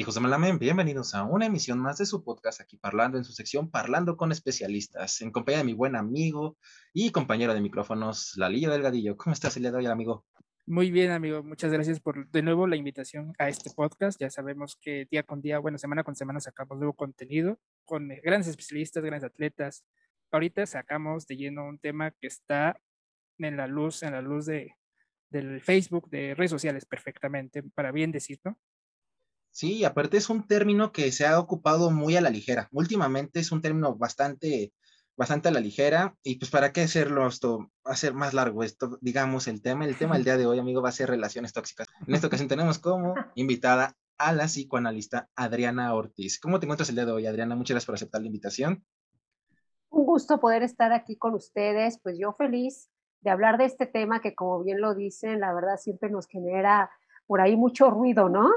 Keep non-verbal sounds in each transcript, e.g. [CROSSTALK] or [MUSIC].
Hijos de Malamen, bienvenidos a una emisión más de su podcast aquí parlando en su sección Parlando con especialistas, en compañía de mi buen amigo y compañero de micrófonos, Lalillo Delgadillo. ¿Cómo estás el día de hoy, amigo? Muy bien, amigo. Muchas gracias por de nuevo la invitación a este podcast. Ya sabemos que día con día, bueno, semana con semana sacamos nuevo contenido con grandes especialistas, grandes atletas. Ahorita sacamos de lleno un tema que está en la luz, en la luz de, del Facebook, de redes sociales perfectamente, para bien decirlo. Sí, aparte es un término que se ha ocupado muy a la ligera. Últimamente es un término bastante, bastante a la ligera. Y pues, ¿para qué hacerlo esto, hacer más largo esto? Digamos, el tema, el tema del día de hoy, amigo, va a ser relaciones tóxicas. En esta ocasión tenemos como [LAUGHS] invitada a la psicoanalista Adriana Ortiz. ¿Cómo te encuentras el día de hoy, Adriana? Muchas gracias por aceptar la invitación. Un gusto poder estar aquí con ustedes. Pues yo feliz de hablar de este tema que, como bien lo dicen, la verdad siempre nos genera por ahí mucho ruido, ¿no?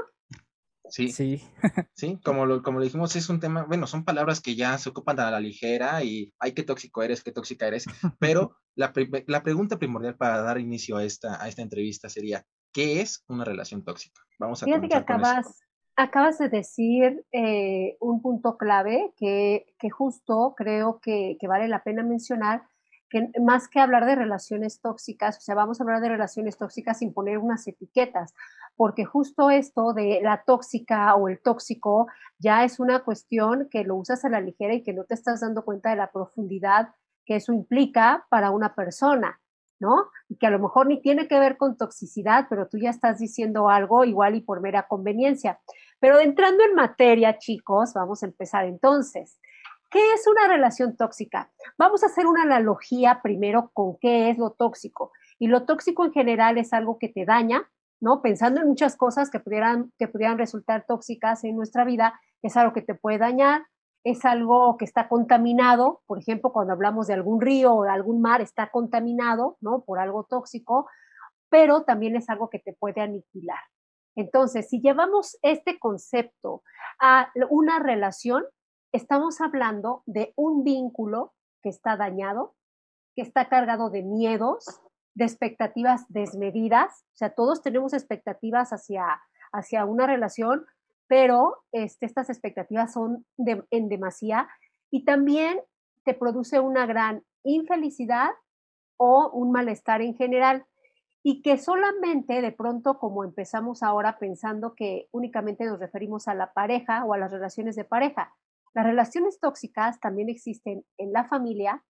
Sí, sí, sí, como lo, como lo dijimos, es un tema, bueno, son palabras que ya se ocupan a la ligera y ay, qué tóxico eres, qué tóxica eres, [LAUGHS] pero la, la pregunta primordial para dar inicio a esta, a esta entrevista sería, ¿qué es una relación tóxica? Vamos a Fíjate que acabas, acabas de decir eh, un punto clave que, que justo creo que, que vale la pena mencionar, que más que hablar de relaciones tóxicas, o sea, vamos a hablar de relaciones tóxicas sin poner unas etiquetas, porque justo esto de la tóxica o el tóxico ya es una cuestión que lo usas a la ligera y que no te estás dando cuenta de la profundidad que eso implica para una persona, ¿no? Y que a lo mejor ni tiene que ver con toxicidad, pero tú ya estás diciendo algo igual y por mera conveniencia. Pero entrando en materia, chicos, vamos a empezar entonces. ¿Qué es una relación tóxica? Vamos a hacer una analogía primero con qué es lo tóxico. Y lo tóxico en general es algo que te daña, ¿no? Pensando en muchas cosas que pudieran, que pudieran resultar tóxicas en nuestra vida, es algo que te puede dañar, es algo que está contaminado, por ejemplo, cuando hablamos de algún río o algún mar, está contaminado, ¿no? Por algo tóxico, pero también es algo que te puede aniquilar. Entonces, si llevamos este concepto a una relación, estamos hablando de un vínculo que está dañado, que está cargado de miedos, de expectativas desmedidas. O sea, todos tenemos expectativas hacia, hacia una relación, pero este, estas expectativas son en demasía y también te produce una gran infelicidad o un malestar en general y que solamente de pronto como empezamos ahora pensando que únicamente nos referimos a la pareja o a las relaciones de pareja, las relaciones tóxicas también existen en la familia,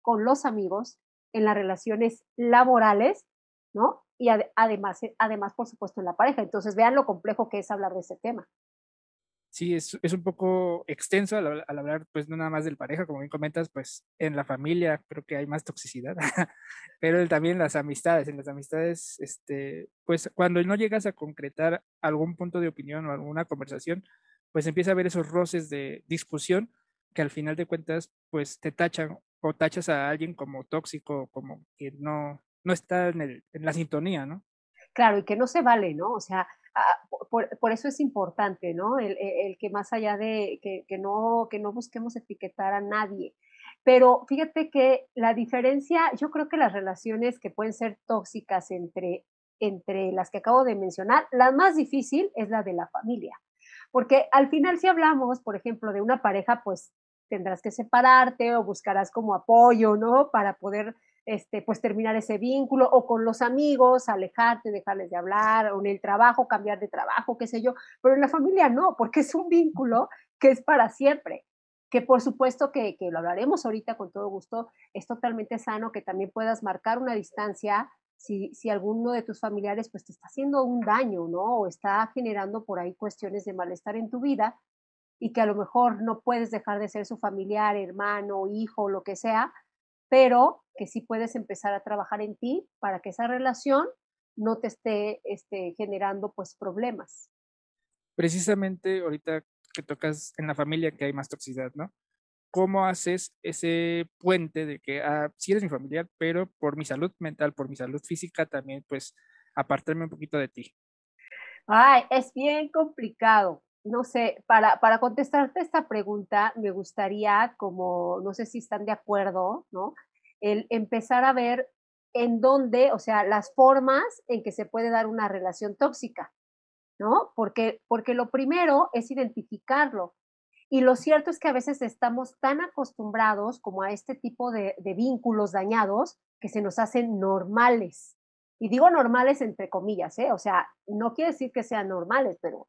con los amigos, en las relaciones laborales, ¿no? Y además, eh, además, por supuesto, en la pareja. Entonces, vean lo complejo que es hablar de ese tema. Sí, es, es un poco extenso al, hablar, pues, no nada más del pareja, como bien comentas, pues, en la familia creo que hay más toxicidad, [LAUGHS] pero también las amistades, en las amistades, este, pues, cuando no llegas a concretar algún punto de opinión o alguna conversación, pues empieza a haber esos roces de discusión que al final de cuentas pues te tachan o tachas a alguien como tóxico, como que no, no está en, el, en la sintonía, ¿no? Claro, y que no se vale, ¿no? O sea, ah, por, eso es importante, ¿no? El, el, que más allá de que, que, no, que no busquemos etiquetar a nadie. Pero fíjate que la diferencia, yo creo que las relaciones que pueden ser tóxicas entre, entre las que acabo de mencionar, la más difícil es la de la familia. Porque al final si hablamos, por ejemplo, de una pareja, pues tendrás que separarte o buscarás como apoyo, ¿no? Para poder, este, pues terminar ese vínculo o con los amigos, alejarte, dejarles de hablar, o en el trabajo, cambiar de trabajo, qué sé yo. Pero en la familia no, porque es un vínculo que es para siempre que por supuesto que, que, lo hablaremos ahorita con todo gusto, es totalmente sano que también puedas marcar una distancia si, si alguno de tus familiares pues te está haciendo un daño, ¿no? O está generando por ahí cuestiones de malestar en tu vida y que a lo mejor no puedes dejar de ser su familiar, hermano, hijo, lo que sea, pero que sí puedes empezar a trabajar en ti para que esa relación no te esté este, generando pues problemas. Precisamente ahorita que tocas en la familia que hay más toxicidad, ¿no? ¿cómo haces ese puente de que ah, sí eres mi familiar, pero por mi salud mental, por mi salud física también, pues apartarme un poquito de ti? Ay, es bien complicado. No sé, para, para contestarte esta pregunta, me gustaría, como no sé si están de acuerdo, ¿no? El empezar a ver en dónde, o sea, las formas en que se puede dar una relación tóxica. ¿no? Porque, porque lo primero es identificarlo. Y lo cierto es que a veces estamos tan acostumbrados como a este tipo de, de vínculos dañados que se nos hacen normales. Y digo normales entre comillas, ¿eh? O sea, no quiere decir que sean normales, pero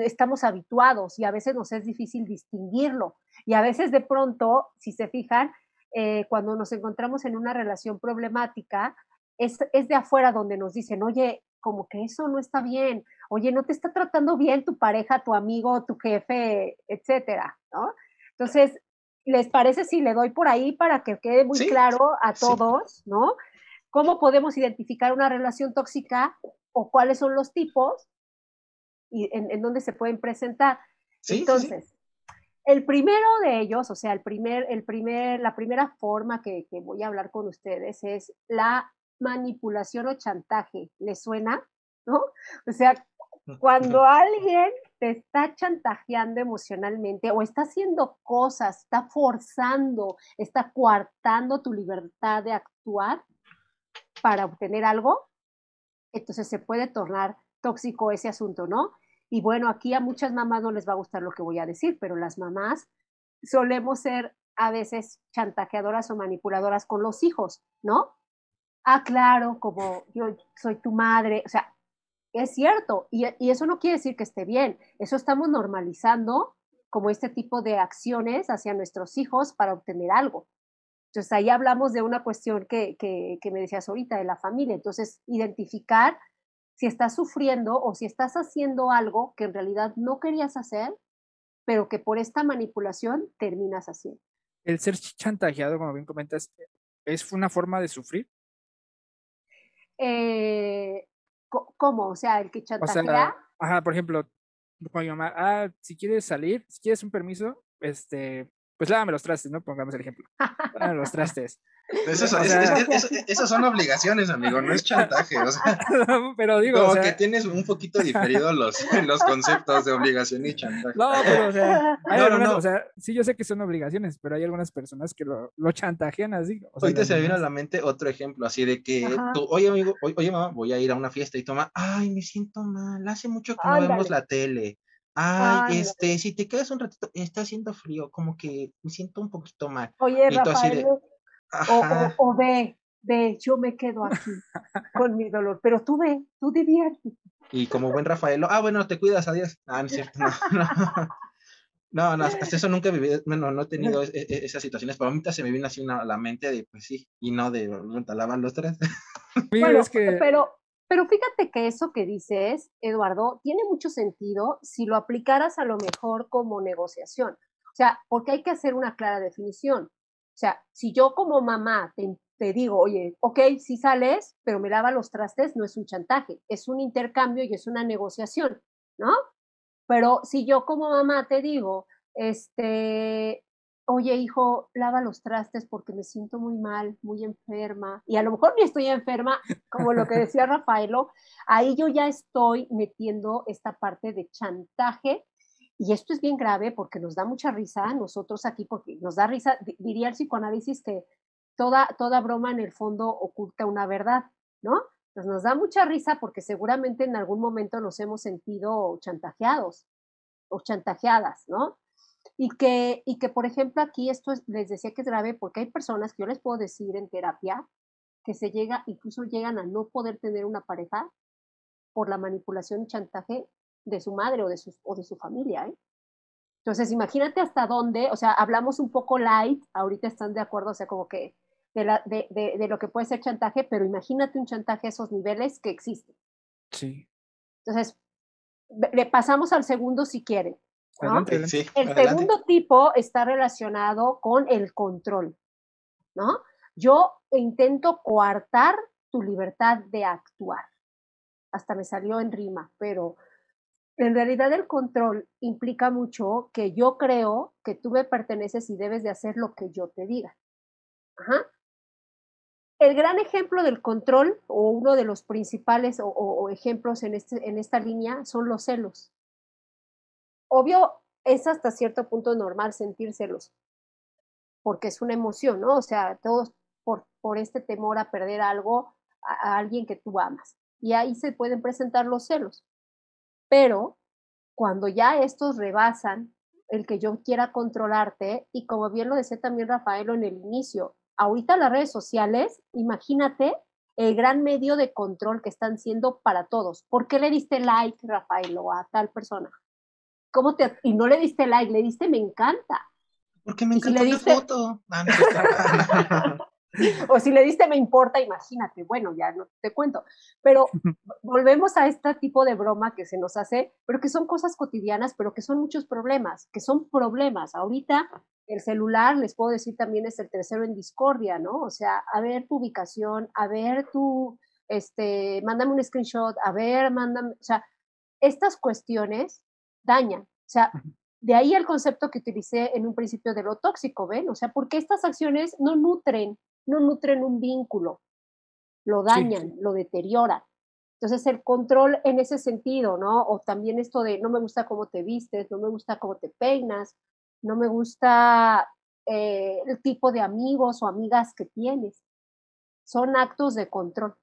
estamos habituados y a veces nos es difícil distinguirlo. Y a veces de pronto, si se fijan, eh, cuando nos encontramos en una relación problemática, es, es, de afuera donde nos dicen, oye, como que eso no está bien, oye, no te está tratando bien tu pareja, tu amigo, tu jefe, etcétera, ¿no? Entonces, ¿les parece si le doy por ahí para que quede muy claro a todos, ¿no? ¿Cómo podemos identificar una relación tóxica o cuáles son los tipos y en, dónde se pueden presentar? Entonces, el primero de ellos, o sea, el primer, el primer, la primera forma que, que voy a hablar con ustedes es la manipulación o chantaje. ¿Les suena? ¿No? O sea, cuando alguien te está chantajeando emocionalmente o está haciendo cosas, está forzando, está coartando tu libertad de actuar para obtener algo, entonces se puede tornar tóxico ese asunto, ¿no? Y bueno, aquí a muchas mamás no les va a gustar lo que voy a decir, pero las mamás solemos ser a veces chantajeadoras o manipuladoras con los hijos, ¿no? ah, claro, como yo soy tu madre, o sea, es cierto, y, eso no quiere decir que esté bien, eso estamos normalizando como este tipo de acciones hacia nuestros hijos para obtener algo. Entonces ahí hablamos de una cuestión que, que, que me decías ahorita, de la familia. Entonces, identificar si estás sufriendo o si estás haciendo algo que en realidad no querías hacer, pero que por esta manipulación terminas haciendo. El ser chantajeado, como bien comentas, ¿es una forma de sufrir? eh, ¿cómo? O sea, el que chantajea. ajá, por ejemplo, con mi mamá, ah, si quieres salir, si quieres un permiso, este, pues lávame los trastes, ¿no? Pongamos el ejemplo. Lávame los trastes. [LAUGHS] Eso, esas son obligaciones, amigo, no es chantaje. O sea, [LAUGHS] pero digo. Como que tienes un poquito diferido los, [LAUGHS] los conceptos de obligación y chantaje. No, pero o sea, hay algunas, o sea, sí, yo sé que son obligaciones, pero hay algunas personas que lo, lo chantajean así. O sea, Ahorita se me vino a la mente otro ejemplo, así de que tú, oye, amigo, oye, mamá, voy a ir a una fiesta y toma, ay, me siento mal, hace mucho que no vemos la tele. Ay, este, si te quedas un ratito, está haciendo frío, como que me siento un poquito mal. Oye, Rafael, o, o, ve, ve, yo me quedo aquí con mi dolor, pero tú ve, tú diviértete. Y como buen Rafael, ah, bueno, te cuidas, adiós. Ah, no es cierto, no, [LAUGHS] no. No, no, hasta eso nunca he vivido, bueno, no he tenido e, e, esas situaciones, pero ahorita se me viene así a la mente de, pues sí, y no de, lavan los tres. Bueno, es que... pero, pero fíjate que eso que dices, Eduardo, tiene mucho sentido si lo aplicaras a lo mejor como negociación. O sea, porque hay que hacer una clara definición. O sea, si yo como mamá te, digo, oye, ok, si sales, pero me lava los trastes, no es un chantaje, es un intercambio y es una negociación, ¿no? Pero si yo como mamá te digo, este, oye hijo, lava los trastes porque me siento muy mal, muy enferma, y a lo mejor ni estoy enferma, como lo que decía Rafaelo, ahí yo ya estoy metiendo esta parte de chantaje y esto es bien grave porque nos da mucha risa a nosotros aquí, porque nos da risa, diría el psicoanálisis que toda, toda broma en el fondo oculta una verdad, ¿no? Nos da mucha risa porque seguramente en algún momento nos hemos sentido chantajeados o chantajeadas, ¿no? Y que, y que por ejemplo, aquí esto les decía que es grave porque hay personas que yo les puedo decir en terapia que se llega, incluso llegan a no poder tener una pareja por la manipulación y chantaje de su madre o de su, o de su familia. ¿eh? Entonces, imagínate hasta dónde, o sea, hablamos un poco light, ahorita están de acuerdo, o sea, como que de, la, de, de, lo que puede ser chantaje, pero imagínate un chantaje a esos niveles que existe. Sí. Entonces, le pasamos al segundo si quieren. El segundo tipo está relacionado con el control, ¿no? Yo intento coartar tu libertad de actuar. Hasta me salió en rima, pero en realidad el control implica mucho que yo creo que tú me perteneces y debes de hacer lo que yo te diga. Ajá. El gran ejemplo del control, o uno de los principales o, ejemplos en, este, en esta línea, son los celos. Obvio, es hasta cierto punto normal sentir celos, porque es una emoción, ¿no? O sea, todos por, por este temor a perder algo a alguien que tú amas. Y ahí se pueden presentar los celos. Pero cuando ya estos rebasan el que yo quiera controlarte, y como bien lo decía también Rafael en el inicio, ahorita las redes sociales, imagínate el gran medio de control que están siendo para todos. ¿Por qué le diste like, Rafael, o a tal persona? ¿Cómo te, y no le diste like, le diste me encanta. Porque me encanta la foto. Ah, [LAUGHS] o si le diste me importa, imagínate, bueno, ya no te cuento. Pero [LAUGHS] volvemos a este tipo de broma que se nos hace, pero que son cosas cotidianas, pero que son muchos problemas, que son problemas. Ahorita el celular, les puedo decir también, es el tercero en discordia, ¿no? O sea, a ver tu ubicación, a ver tu, este, mándame un screenshot, a ver, mándame, o sea, estas cuestiones dañan. O sea, de ahí el concepto que utilicé en un principio de lo tóxico, ¿ven? O sea, porque estas acciones no nutren no nutren un vínculo, lo dañan, lo deterioran. Entonces el control en ese sentido, ¿no? O también esto de no me gusta cómo te vistes, no me gusta cómo te peinas, no me gusta eh, el tipo de amigos o amigas que tienes. Son actos de control.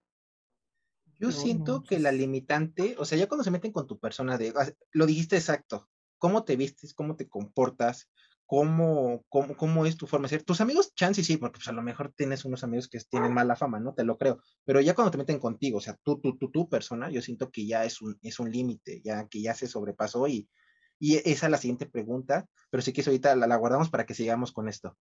Yo siento que la limitante, o sea, ya cuando se meten con tu persona, de, ah, lo dijiste exacto, cómo te vistes, cómo te comportas, cómo, cómo, cómo es tu forma de ser. Tus amigos, chance sí, porque pues a lo mejor tienes unos amigos que tienen mala fama, ¿no? Te lo creo. Pero ya cuando te meten contigo, o sea, tú, tú, tú, tu persona, yo siento que ya es un, es un límite, ya que ya se sobrepasó y, y esa es la siguiente pregunta, pero sí que eso ahorita la, la, guardamos para que sigamos con esto.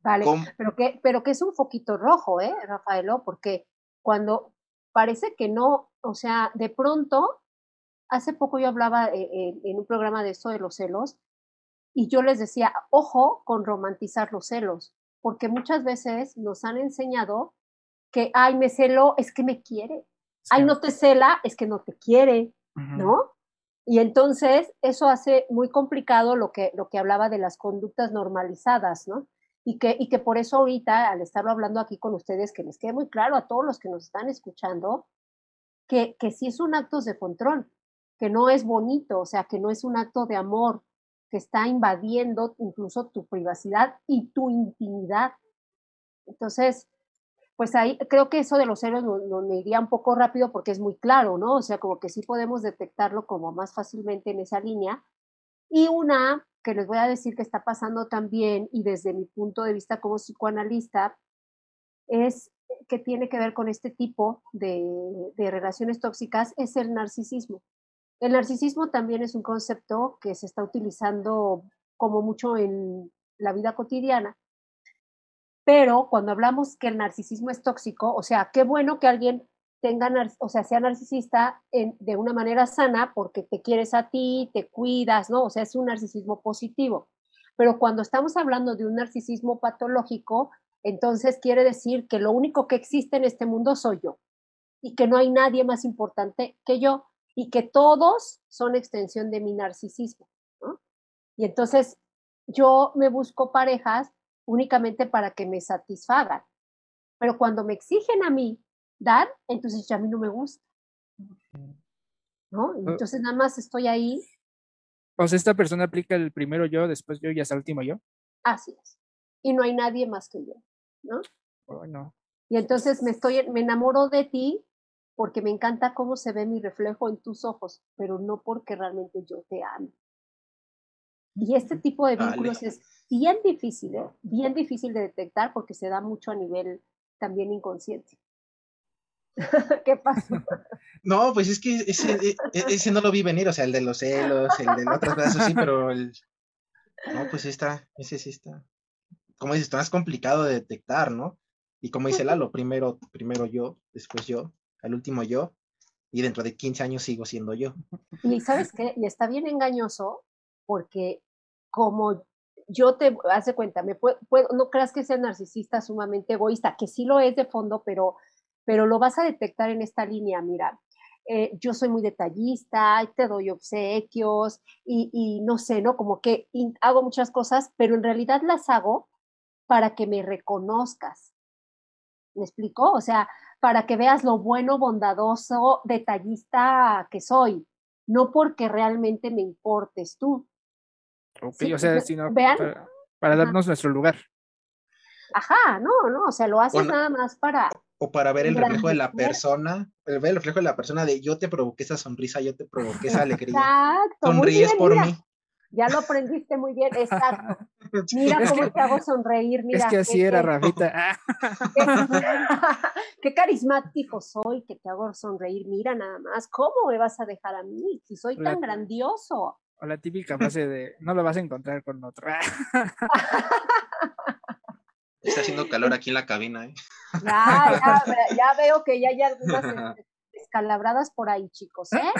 Vale, pero que, pero que es un foquito rojo, ¿eh, Rafaelo? Porque cuando parece que no, o sea, de pronto, hace poco yo hablaba eh, en un programa de esto de los celos, y yo les decía, ojo con romantizar los celos, porque muchas veces nos han enseñado que, ay, me celo, es que me quiere. Ay, no te cela, es que no te quiere, ¿no? Y entonces eso hace muy complicado lo que, lo que hablaba de las conductas normalizadas, ¿no? Y que, y que por eso ahorita, al estarlo hablando aquí con ustedes, que les quede muy claro a todos los que nos están escuchando, que, que sí es un acto de control, que no es bonito, o sea, que no es un acto de amor, que está invadiendo incluso tu privacidad y tu intimidad. Entonces, pues ahí creo que eso de los celos nos, me iría un poco rápido porque es muy claro, ¿no? O sea, como que sí podemos detectarlo como más fácilmente en esa línea. Y una que les voy a decir que está pasando también y desde mi punto de vista como psicoanalista es que tiene que ver con este tipo de, de relaciones tóxicas es el narcisismo. El narcisismo también es un concepto que se está utilizando como mucho en la vida cotidiana, pero cuando hablamos que el narcisismo es tóxico, o sea, qué bueno que alguien tenga, o sea, sea narcisista de una manera sana porque te quieres a ti, te cuidas, ¿no? O sea, es un narcisismo positivo. Pero cuando estamos hablando de un narcisismo patológico, entonces quiere decir que lo único que existe en este mundo soy yo y que no hay nadie más importante que yo y que todos son extensión de mi narcisismo. ¿no? Y entonces yo me busco parejas únicamente para que me satisfagan. Pero cuando me exigen a mí dar, entonces ya a mí no me gusta. ¿No? Entonces nada más estoy ahí. O sea, esta persona aplica el primero yo, después yo y hasta el último yo. Así es. Y no hay nadie más que yo, ¿no? Bueno. Y entonces me estoy, me enamoro de ti porque me encanta cómo se ve mi reflejo en tus ojos, pero no porque realmente yo te amo. Y este tipo de vínculos es bien difícil, ¿eh? bien difícil de detectar porque se da mucho a nivel también inconsciente. [LAUGHS] ¿Qué pasó? No, pues es que ese, e, e, ese, no lo vi venir, o sea, el de los celos, el de otras cosas sí, pero el... No, pues está, ese sí está. Como dices, más complicado de detectar, ¿no? Y como dice Lalo, primero, primero yo, después yo, el último yo, y dentro de 15 años sigo siendo yo. Y sabes qué, y está bien engañoso porque como yo te hace cuenta, me puedo, no creas que sea narcisista sumamente egoísta, que sí lo es de fondo, pero, pero lo vas a detectar en esta línea, mira. Eh, yo soy muy detallista, te doy obsequios y, y no sé, ¿no? Como que hago muchas cosas, pero en realidad las hago para que me reconozcas. ¿Me explico? O sea, para que veas lo bueno, bondadoso, detallista que soy, no porque realmente me importes tú. Ok, o sea, sino para, darnos nuestro lugar. Ajá, no, no, o sea, lo haces nada más para... o para ver el reflejo de la persona, ver el reflejo de la persona de yo te provoqué esa sonrisa, yo te provoqué esa alegría. Exacto. Sonríes por mí. Ya lo aprendiste muy bien, exacto. [LAUGHS] Mira cómo te hago sonreír, mira. Es que así era, Rafita. [LAUGHS] qué carismático soy, que te hago sonreír. Mira nada más, ¿cómo me vas a dejar a mí si soy tan grandioso? O la típica frase de, no lo vas a encontrar con otro. [LAUGHS] Está haciendo calor aquí en la cabina, ¿eh? Ya, [LAUGHS] ya, veo que ya hay algunas [LAUGHS] escalabradas por ahí, chicos, ¿eh?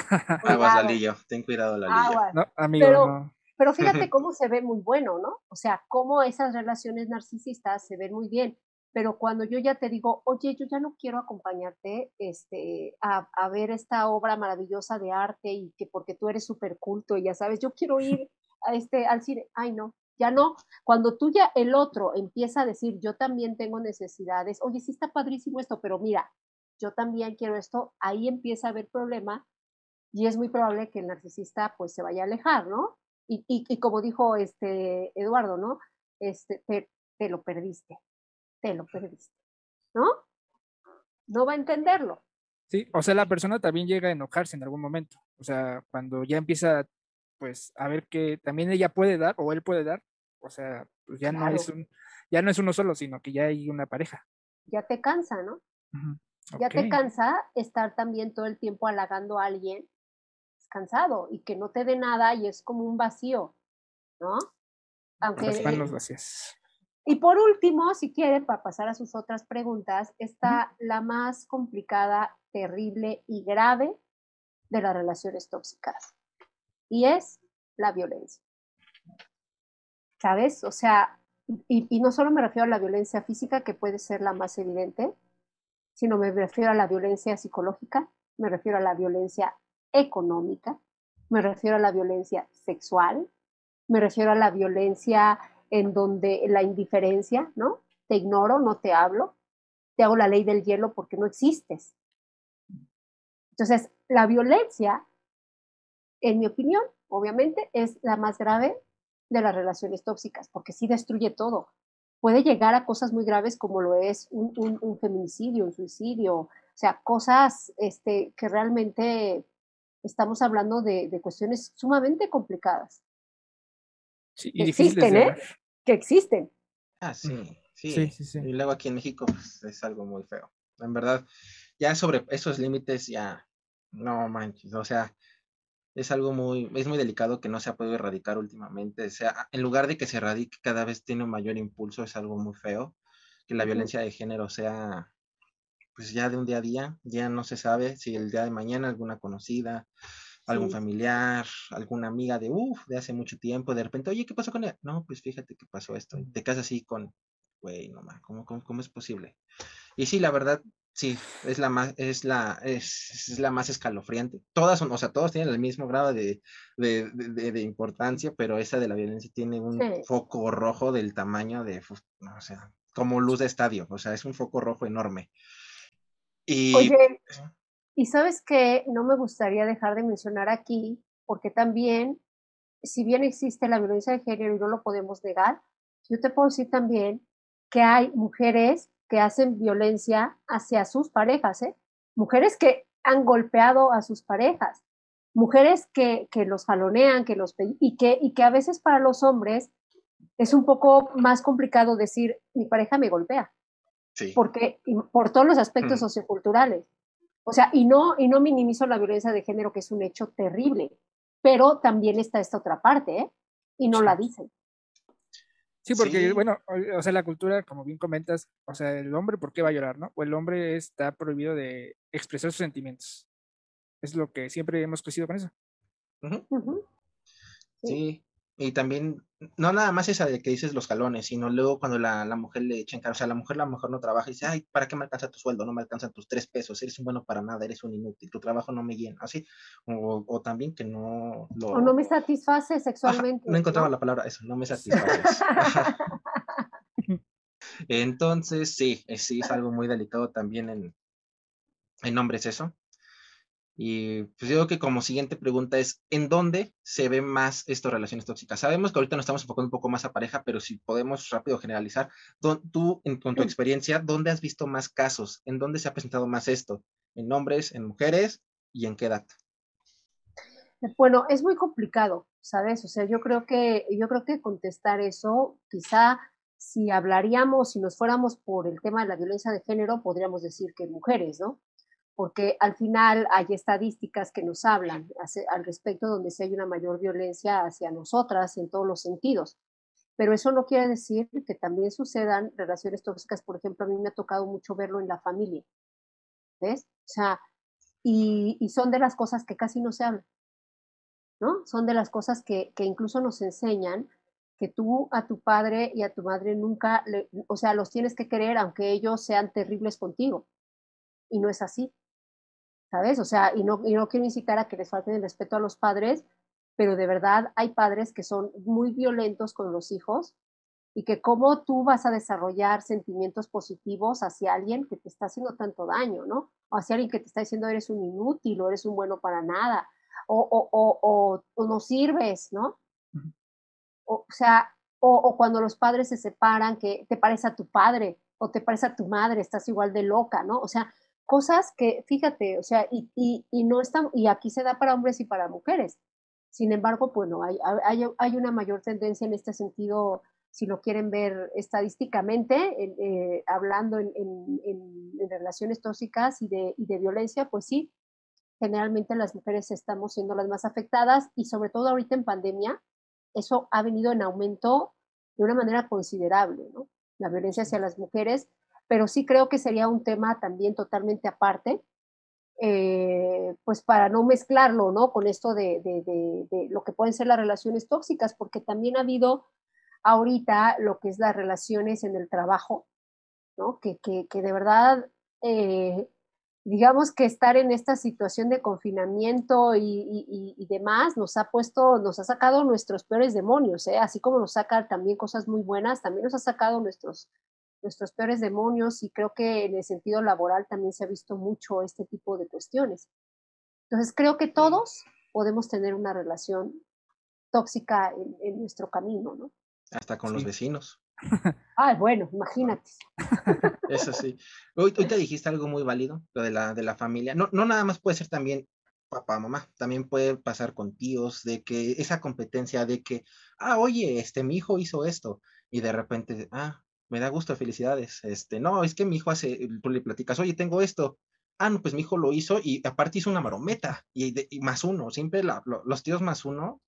Aguas, Lalillo, ten cuidado, Lalillo. No, amigo, pero, pero fíjate [LAUGHS] cómo se ve muy bueno, ¿no? O sea, cómo esas relaciones narcisistas se ven muy bien. Pero cuando yo ya te digo, oye, yo ya no quiero acompañarte este, a, a ver esta obra maravillosa de arte y que porque tú eres súper culto y ya sabes, yo quiero ir a este, al cine. Ay, no, ya no, cuando tú ya el otro empieza a decir, yo también tengo necesidades, oye, sí está padrísimo esto, pero mira, yo también quiero esto, ahí empieza a haber problema y es muy probable que el narcisista pues se vaya a alejar, ¿no? Y, y, como dijo este Eduardo, ¿no? Este, te, te lo perdiste, te lo perdiste, ¿no? No va a entenderlo. Sí, o sea, la persona también llega a enojarse en algún momento. O sea, cuando ya empieza, pues, a ver que también ella puede dar o él puede dar, o sea, pues ya no es un, ya no es uno solo, sino que ya hay una pareja. Ya te cansa, ¿no? Ya te cansa estar también todo el tiempo halagando a alguien cansado y que no te dé nada y es como un vacío, ¿no? Aunque, vacías. Y por último, si quieren, para pasar a sus otras preguntas, está la más complicada, terrible y grave de las relaciones tóxicas. Y es la violencia. ¿Sabes? O sea, y, no solo me refiero a la violencia física, que puede ser la más evidente, sino me refiero a la violencia psicológica, me refiero a la violencia económica, me refiero a la violencia sexual, me refiero a la violencia en donde la indiferencia, ¿no? Te ignoro, no te hablo, te hago la ley del hielo porque no existes. Entonces, la violencia, en mi opinión, obviamente, es la más grave de las relaciones tóxicas, porque sí destruye todo. Puede llegar a cosas muy graves como lo es un, un, feminicidio, un suicidio, o sea, cosas este, que realmente estamos hablando de, de cuestiones sumamente complicadas. Sí, y existen, ¿eh? Que existen. Ah, sí, sí. sí, sí, Y luego aquí en México pues, es algo muy feo. En verdad, ya sobre esos límites ya, no manches, o sea, es algo muy, es muy delicado que no se ha podido erradicar últimamente. O sea, en lugar de que se erradique, cada vez tiene un mayor impulso, es algo muy feo. Que la violencia de género sea, pues ya de un día a día, ya no se sabe si el día de mañana alguna conocida, algún familiar, alguna amiga de, uff, de hace mucho tiempo, de repente, oye, ¿qué pasó con ella? No, pues fíjate que pasó esto. te casas así con, güey, no más, ¿cómo, cómo, cómo es posible? Y sí, la verdad, Sí, es la más, es la, es, la más escalofriante. Todas son, o sea, todos tienen el mismo grado de, de, de, importancia, pero esa de la violencia tiene un foco rojo del tamaño de, o sea, como luz de estadio, o sea, es un foco rojo enorme. Y, Oye, y sabes que no me gustaría dejar de mencionar aquí, porque también, si bien existe la violencia de género y no lo podemos negar, yo te puedo decir también que hay mujeres que hacen violencia hacia sus parejas, ¿eh? mujeres que han golpeado a sus parejas, mujeres que, que los jalonean, que los y que, y que a veces para los hombres es un poco más complicado decir mi pareja me golpea. Sí. Porque por todos los aspectos mm. socioculturales. O sea, y no, y no minimizo la violencia de género, que es un hecho terrible, pero también está esta otra parte, ¿eh? Y no la dicen. Sí, porque, bueno, o sea, la cultura, como bien comentas, o sea, el hombre, ¿por qué va a llorar, no? O el hombre está prohibido de expresar sus sentimientos. Es lo que siempre hemos crecido con eso. Sí, y también, no nada más esa de que dices los calones, sino luego cuando la, la mujer le echa en cara, o sea, la mujer a lo mejor no trabaja y dice, ay, ¿para qué me alcanza tu sueldo? No me alcanzan tus tres pesos, eres un bueno para nada, eres un inútil, tu trabajo no me llena, así. O, o también que no lo... O no me satisface sexualmente. no encontraba la palabra, eso, no me satisface. [LAUGHS] Entonces, sí, sí, es algo muy delicado también en, en hombres eso. Y pues yo creo que como siguiente pregunta es, ¿en dónde se ven más estas relaciones tóxicas? Sabemos que ahorita nos estamos enfocando un poco más a pareja, pero si podemos rápido generalizar, tú, en, con tu experiencia, ¿dónde has visto más casos? ¿En dónde se ha presentado más esto? ¿En hombres, en mujeres y en qué edad? Bueno, es muy complicado, ¿sabes? O sea, yo creo que, yo creo que contestar eso, quizá si hablaríamos, si nos fuéramos por el tema de la violencia de género, podríamos decir que mujeres, ¿no? Porque al final hay estadísticas que nos hablan al respecto donde si hay una mayor violencia hacia nosotras en todos los sentidos. Pero eso no quiere decir que también sucedan relaciones tóxicas. Por ejemplo, a mí me ha tocado mucho verlo en la familia. ¿Ves? O sea, y, son de las cosas que casi no se hablan. ¿No? Son de las cosas que, que incluso nos enseñan que tú a tu padre y a tu madre nunca, o sea, los tienes que querer aunque ellos sean terribles contigo. Y no es así. ¿Sabes? O sea, y no, y no quiero incitar a que les falten el respeto a los padres, pero de verdad hay padres que son muy violentos con los hijos y que cómo tú vas a desarrollar sentimientos positivos hacia alguien que te está haciendo tanto daño, ¿no? O hacia alguien que te está diciendo eres un inútil o eres un bueno para nada, o, o, o, o no sirves, ¿no? O, sea, o, cuando los padres se separan, que te parece a tu padre o te parece a tu madre, estás igual de loca, ¿no? O sea, cosas que, fíjate, o sea, y, y, y, no están, y aquí se da para hombres y para mujeres. Sin embargo, bueno, hay, hay, hay una mayor tendencia en este sentido, si lo quieren ver estadísticamente, eh, hablando en, en, en, relaciones tóxicas y de, y de violencia, pues sí, generalmente las mujeres estamos siendo las más afectadas y sobre todo ahorita en pandemia, eso ha venido en aumento de una manera considerable, ¿no? La violencia hacia las mujeres pero sí creo que sería un tema también totalmente aparte, eh, pues para no mezclarlo, ¿no? Con esto de, de, lo que pueden ser las relaciones tóxicas, porque también ha habido ahorita lo que es las relaciones en el trabajo, ¿no? Que, que, de verdad, eh, digamos que estar en esta situación de confinamiento y, demás nos ha puesto, nos ha sacado nuestros peores demonios, ¿eh? Así como nos saca también cosas muy buenas, también nos ha sacado nuestros nuestros peores demonios y creo que en el sentido laboral también se ha visto mucho este tipo de cuestiones. Entonces creo que todos podemos tener una relación tóxica en, nuestro camino, ¿no? Hasta con los vecinos. [LAUGHS] Ah, bueno, imagínate. [LAUGHS] Eso sí. Hoy, hoy, te dijiste algo muy válido, lo de la, de la familia. No, no nada más puede ser también papá, mamá, también puede pasar con tíos, de que esa competencia de que, ah, oye, este, mi hijo hizo esto, y de repente, ah, me da gusto, felicidades. Este, no, es que mi hijo hace, tú le platicas, oye, tengo esto. Ah, no, pues mi hijo lo hizo y aparte hizo una marometa y, más uno, siempre los tíos más uno,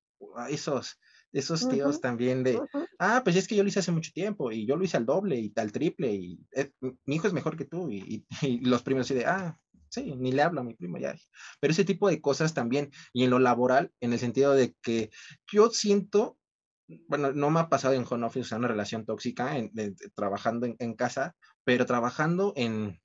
esos, esos tíos también de, ah, pues es que yo lo hice hace mucho tiempo y yo lo hice al doble y tal triple y eh, mi hijo es mejor que tú [LAUGHS] y, los primos así de, ah, sí, ni le hablo a mi primo ya. Pero ese tipo de cosas también y en lo laboral, en el sentido de que yo siento bueno, no me ha pasado en home office, una relación tóxica, en, trabajando en, casa, pero trabajando en,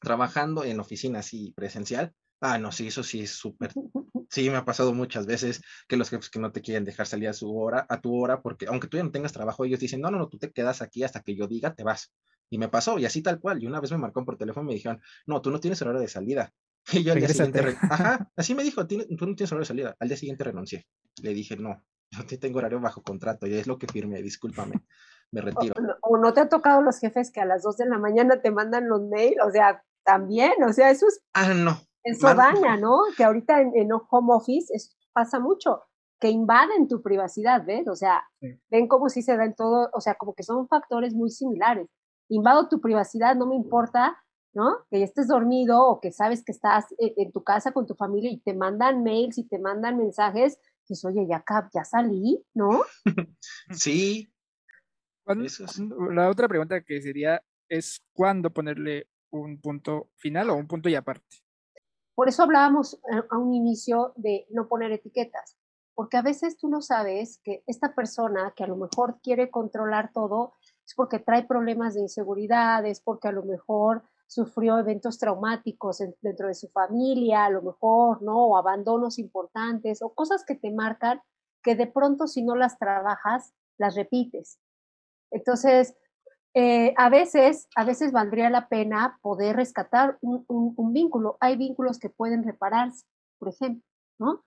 trabajando en oficina así presencial, ah, no, sí, eso sí es súper, [LAUGHS] sí, me ha pasado muchas veces que los jefes que no te quieren dejar salir a su hora, a tu hora, porque aunque tú ya no tengas trabajo, ellos dicen, no, no, no, tú te quedas aquí hasta que yo diga, te vas. Y me pasó, y así tal cual, y una vez me marcó por teléfono y me dijeron, no, tú no tienes hora de salida. [LAUGHS] Y yo al día siguiente, ajá, [LAUGHS] así me dijo, tú no tienes hora de salida. Al día siguiente renuncié. Le dije, no, yo tengo horario bajo contrato y es lo que firme, discúlpame, me retiro. O, no te ha tocado los jefes que a las 2 de la mañana te mandan los mails, o sea, también, o sea, eso es... Ah, no. Eso daña, ¿no? Que ahorita en, home office pasa mucho, que invaden tu privacidad, ¿ves? O sea, ven como si se da en todo, o sea, como que son factores muy similares. Invado tu privacidad, no me importa, ¿no? Que ya estés dormido o que sabes que estás en, en tu casa con tu familia y te mandan mails y te mandan mensajes pues oye, ya, ya salí, ¿no? [LAUGHS] sí. La otra pregunta que sería es cuándo ponerle un punto final o un punto y aparte. Por eso hablábamos eh, a un inicio de no poner etiquetas, porque a veces tú no sabes que esta persona que a lo mejor quiere controlar todo es porque trae problemas de inseguridad, es porque a lo mejor sufrió eventos traumáticos dentro de su familia, a lo mejor, ¿no? O abandonos importantes o cosas que te marcan que de pronto si no las trabajas, las repites. Entonces, eh, a veces, a veces valdría la pena poder rescatar un, un, vínculo. Hay vínculos que pueden repararse, por ejemplo, ¿no?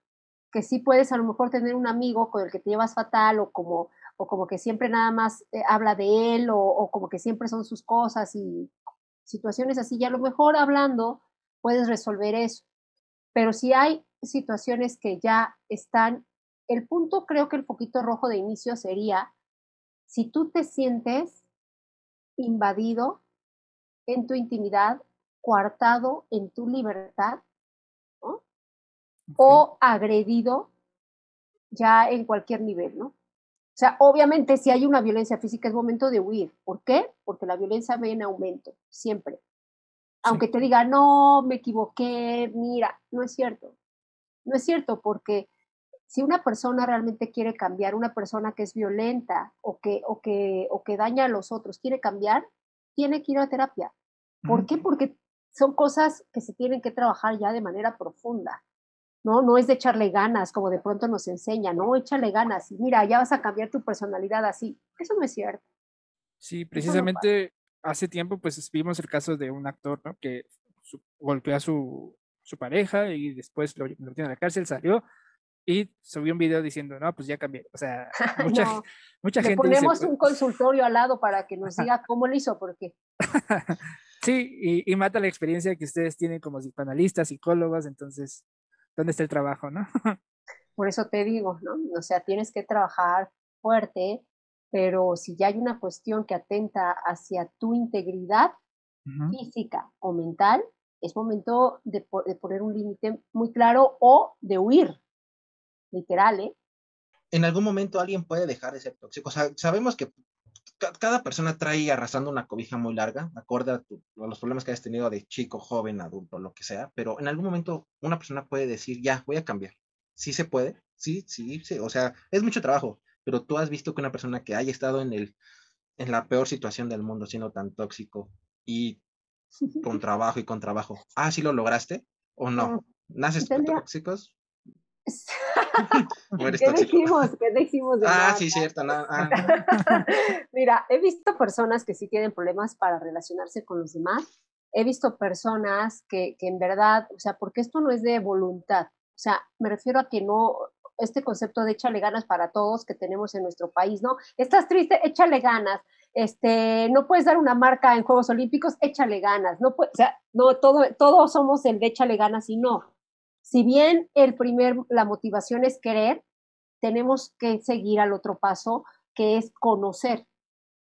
Que sí puedes a lo mejor tener un amigo con el que te llevas fatal o como, o como que siempre nada más eh, habla de él o, o como que siempre son sus cosas y situaciones así, y a lo mejor hablando puedes resolver eso. Pero si hay situaciones que ya están, el punto creo que el poquito rojo de inicio sería si tú te sientes invadido en tu intimidad, coartado en tu libertad, o agredido ya en cualquier nivel, ¿no? O sea, obviamente si hay una violencia física es momento de huir. ¿Por qué? Porque la violencia ve en aumento, siempre. Aunque te diga, no, me equivoqué, mira, no es cierto. No es cierto porque si una persona realmente quiere cambiar, una persona que es violenta o que, o que, o que daña a los otros, quiere cambiar, tiene que ir a terapia. ¿Por qué? Porque son cosas que se tienen que trabajar ya de manera profunda. ¿No? No es de echarle ganas, como de pronto nos enseña, no, échale ganas y mira, ya vas a cambiar tu personalidad así. Eso no es cierto. Sí, precisamente hace tiempo pues vimos el caso de un actor, ¿no? Que golpeó a su, su pareja y después lo metió en la cárcel, salió y subió un video diciendo, no, pues ya cambié. O sea, [LAUGHS] mucha, mucha gente. Ponemos un consultorio al lado para que nos diga cómo lo hizo, porque. [LAUGHS] sí, y, y, mata la experiencia que ustedes tienen como psicoanalistas, psicólogos, entonces, ¿dónde está el trabajo, no? [LAUGHS] Por eso te digo, ¿no? O sea, tienes que trabajar fuerte, pero si ya hay una cuestión que atenta hacia tu integridad física o mental, es momento de, de poner un límite muy claro o de huir, literal, ¿eh? En algún momento alguien puede dejar de ser tóxico. O sea, sabemos que cada persona trae arrastrando una cobija muy larga, acorde a, los problemas que hayas tenido de chico, joven, adulto, lo que sea, pero en algún momento una persona puede decir, ya, voy a cambiar. Sí se puede, sí, sí, sí, o sea, es mucho trabajo, pero tú has visto que una persona que haya estado en, el, en la peor situación del mundo, siendo tan tóxico y con [LAUGHS] trabajo y con trabajo, ah, sí lo lograste o no? ¿Naces tóxicos? [LAUGHS] ¿Qué decimos? ¿Qué decimos? ah, sí, cierto. Ah. [LAUGHS] Mira, he visto personas que sí tienen problemas para relacionarse con los demás. He visto personas que, que en verdad, o sea, porque esto no es de voluntad. O sea, me refiero a que no, este concepto de échale ganas para todos que tenemos en nuestro país, ¿no? Estás triste, échale ganas. Este, no puedes dar una marca en Juegos Olímpicos, échale ganas. No puede, o sea, no, todo, todos somos el de échale ganas y no si bien el primer, la motivación es querer, tenemos que seguir al otro paso, que es conocer.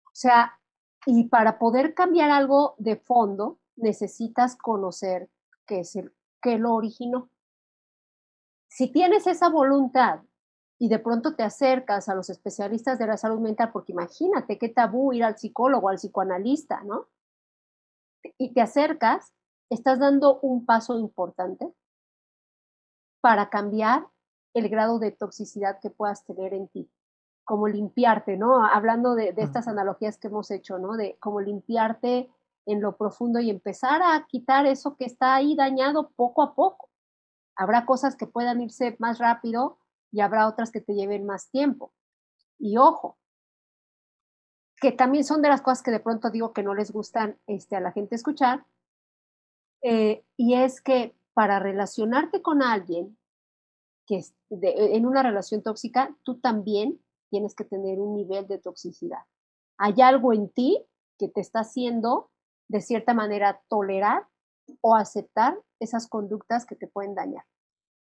O sea, y para poder cambiar algo de fondo, necesitas conocer qué es el, qué lo originó. Si tienes esa voluntad y de pronto te acercas a los especialistas de la salud mental, porque imagínate qué tabú ir al psicólogo, al psicoanalista, ¿no? Y te acercas, estás dando un paso importante para cambiar el grado de toxicidad que puedas tener en ti, como limpiarte, ¿no? Hablando de, estas analogías que hemos hecho, ¿no? De como limpiarte en lo profundo y empezar a quitar eso que está ahí dañado poco a poco. Habrá cosas que puedan irse más rápido y habrá otras que te lleven más tiempo. Y ojo, que también son de las cosas que de pronto digo que no les gustan este, a la gente escuchar, eh, y es que para relacionarte con alguien que es en una relación tóxica, tú también tienes que tener un nivel de toxicidad. Hay algo en ti que te está haciendo, de cierta manera, tolerar o aceptar esas conductas que te pueden dañar.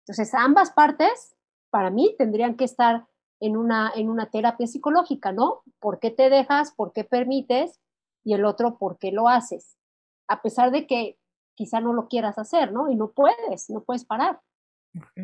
Entonces, ambas partes, para mí, tendrían que estar en una, en una terapia psicológica, ¿no? ¿Por qué te dejas? ¿Por qué permites? Y el otro, ¿por qué lo haces? A pesar de que quizá no lo quieras hacer, ¿no? Y no puedes, no puedes parar.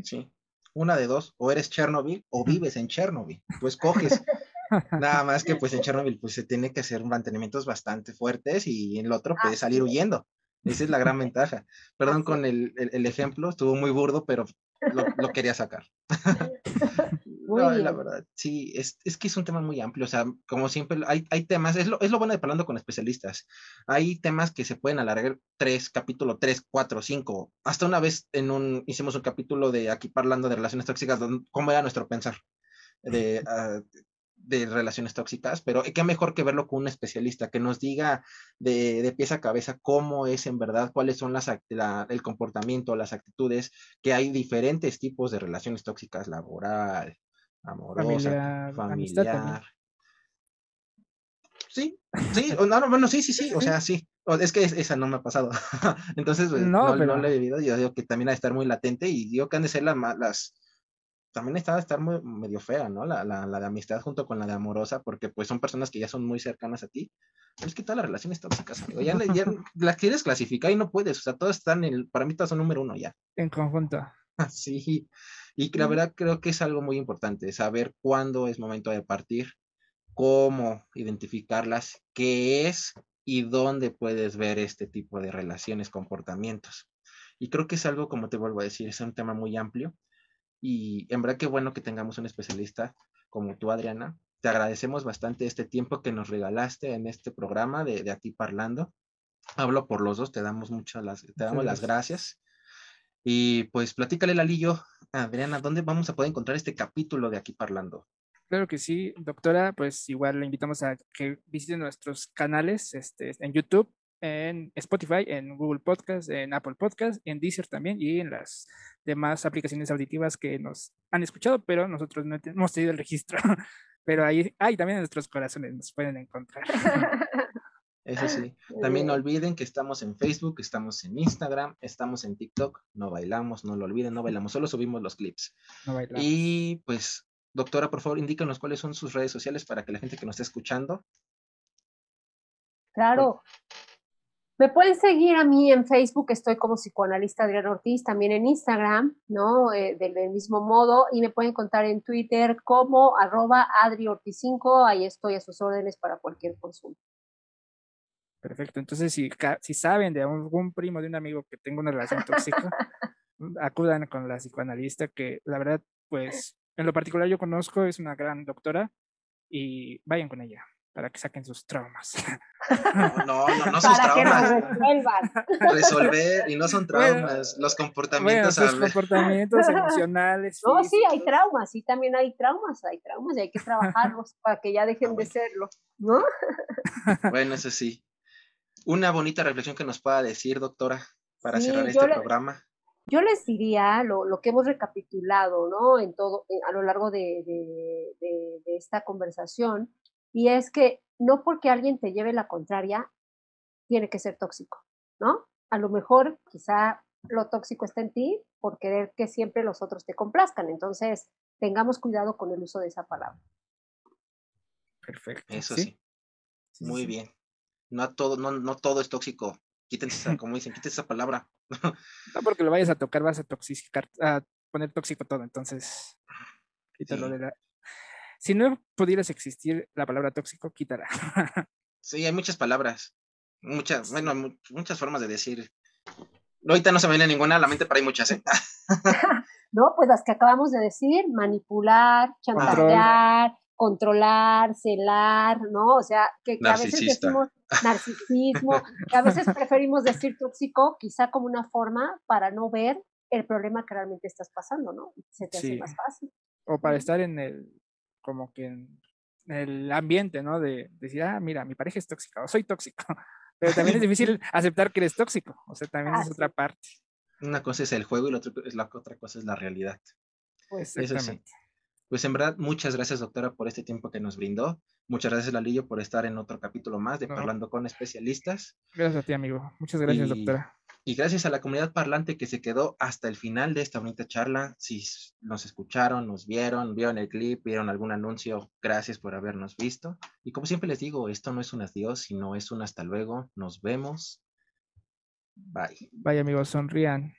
Sí, una de dos, o eres Chernobyl o vives en Chernobyl, tú escoges. [LAUGHS] Nada más que pues en Chernobyl pues se tiene que hacer mantenimientos bastante fuertes y en el otro puedes salir huyendo. Esa es la gran [LAUGHS] ventaja. Perdón con el, el, ejemplo, estuvo muy burdo, pero lo, lo quería sacar. [LAUGHS] no, la verdad, sí, es, es, que es un tema muy amplio, o sea, como siempre, hay, hay temas, es lo, es lo bueno de hablando con especialistas, hay temas que se pueden alargar tres, capítulo tres, cuatro, cinco, hasta una vez en un, hicimos un capítulo de aquí hablando de relaciones tóxicas, cómo era nuestro pensar, de, uh, de relaciones tóxicas, pero qué mejor que verlo con un especialista que nos diga de, de pies a cabeza cómo es en verdad, cuáles son las, el comportamiento, las actitudes, que hay diferentes tipos de relaciones tóxicas, laboral, amorosa, familiar. Sí, sí, [LAUGHS] no, bueno, sí, sí, sí, o sea, sí. Es que esa no me ha pasado. [LAUGHS] Entonces, pues, no, no, no, he vivido. Yo digo que también ha de estar muy latente y digo que han de ser las, las también está de estar muy, medio fea, ¿no? La, la, la, de amistad junto con la de amorosa, porque pues son personas que ya son muy cercanas a ti. Pero es que todas las relaciones tóxicas, amigo, ya, ya [LAUGHS] las quieres clasificar y no puedes, o sea, todas están en el, para mí todas son número uno ya. En conjunto. Sí, y la verdad creo que es algo muy importante, saber cuándo es momento de partir, cómo identificarlas, qué es y dónde puedes ver este tipo de relaciones, comportamientos. Y creo que es algo, como te vuelvo a decir, es un tema muy amplio y en verdad qué bueno que tengamos un especialista como tú, Adriana. Te agradecemos bastante este tiempo que nos regalaste en este programa de, de Aquí Parlando. Hablo por los dos, te damos muchas las, te damos las gracias. Y pues platícale, Lalillo, Adriana, ¿dónde vamos a poder encontrar este capítulo de Aquí Parlando? Claro que sí, doctora, pues igual le invitamos a que visiten nuestros canales este, en YouTube, en Spotify, en Google Podcast, en Apple Podcast, en Deezer también y en las demás aplicaciones auditivas que nos han escuchado, pero nosotros no hemos tenido el registro. [LAUGHS] Pero ahí, ahí también en nuestros corazones nos pueden encontrar. [LAUGHS] Eso sí. [LAUGHS] También no olviden que estamos en Facebook, estamos en Instagram, estamos en TikTok. No bailamos, no lo olviden, no bailamos, solo subimos los clips. No bailamos. Y pues, doctora, por favor, indícanos cuáles son sus redes sociales para que la gente que nos esté escuchando. Claro. Me pueden seguir a mí en Facebook, estoy como psicoanalista Adrián Ortiz, también en Instagram, ¿no? Eh, del, mismo modo, y me pueden contar en Twitter como arroba adriortiz5, ahí estoy a sus órdenes para cualquier consulta. Perfecto, entonces si, si saben de algún primo, de un amigo que tenga una relación tóxica, [LAUGHS] acudan con la psicoanalista que la verdad, pues, en lo particular yo conozco, es una gran doctora y vayan con ella para que saquen sus traumas. No, no, no, no sus traumas. Resolver, y no son traumas, los comportamientos. Bueno, comportamientos emocionales. No, sí, hay traumas, sí, también hay traumas, hay traumas y hay que trabajarlos para que ya dejen de serlo, ¿no? Bueno, eso sí. Una bonita reflexión que nos pueda decir, doctora, para cerrar este programa. Yo les diría lo, lo, que hemos recapitulado, ¿no? En todo, a lo largo de, de, de esta conversación, y es que no porque alguien te lleve la contraria, tiene que ser tóxico, ¿no? A lo mejor quizá lo tóxico está en ti por querer que siempre los otros te complazcan. Entonces, tengamos cuidado con el uso de esa palabra. Perfecto. Eso sí. Muy bien. No todo, no, no todo es tóxico. Quítense, [LAUGHS] como dicen, quítense esa palabra. no porque lo vayas a tocar, vas a toxicar, a poner tóxico todo. Entonces, quítalo de la, si no pudieras existir la palabra tóxico, quítala. [LAUGHS] sí, hay muchas palabras, muchas, bueno, muchas formas de decir. Ahorita no se me viene ninguna a la mente, pero hay muchas. ¿eh? [LAUGHS] no, pues las que acabamos de decir, manipular, chantajear, controlar, celar, ¿no? O sea, que, a veces decimos narcisismo, que a veces preferimos decir tóxico, quizá como una forma para no ver el problema que realmente estás pasando, ¿no? Se te hace más fácil. O para estar en el como que en el ambiente, ¿no? De, decir, ah, mira, mi pareja es tóxica o soy tóxico. [LAUGHS] Pero también es [LAUGHS] difícil aceptar que eres tóxico. O sea, también es otra parte. Una cosa es el juego y la otra, la otra cosa es la realidad. Pues Eso sí. Pues en verdad, muchas gracias, doctora, por este tiempo que nos brindó. Muchas gracias, Lalillo, por estar en otro capítulo más de Parlando con Especialistas. Gracias a ti, amigo. Muchas gracias, doctora. Y gracias a la comunidad parlante que se quedó hasta el final de esta bonita charla. Si nos escucharon, nos vieron, vieron el clip, vieron algún anuncio, gracias por habernos visto. Y como siempre les digo, esto no es un adiós, sino es un hasta luego. Nos vemos. Bye. Bye amigos, sonrían.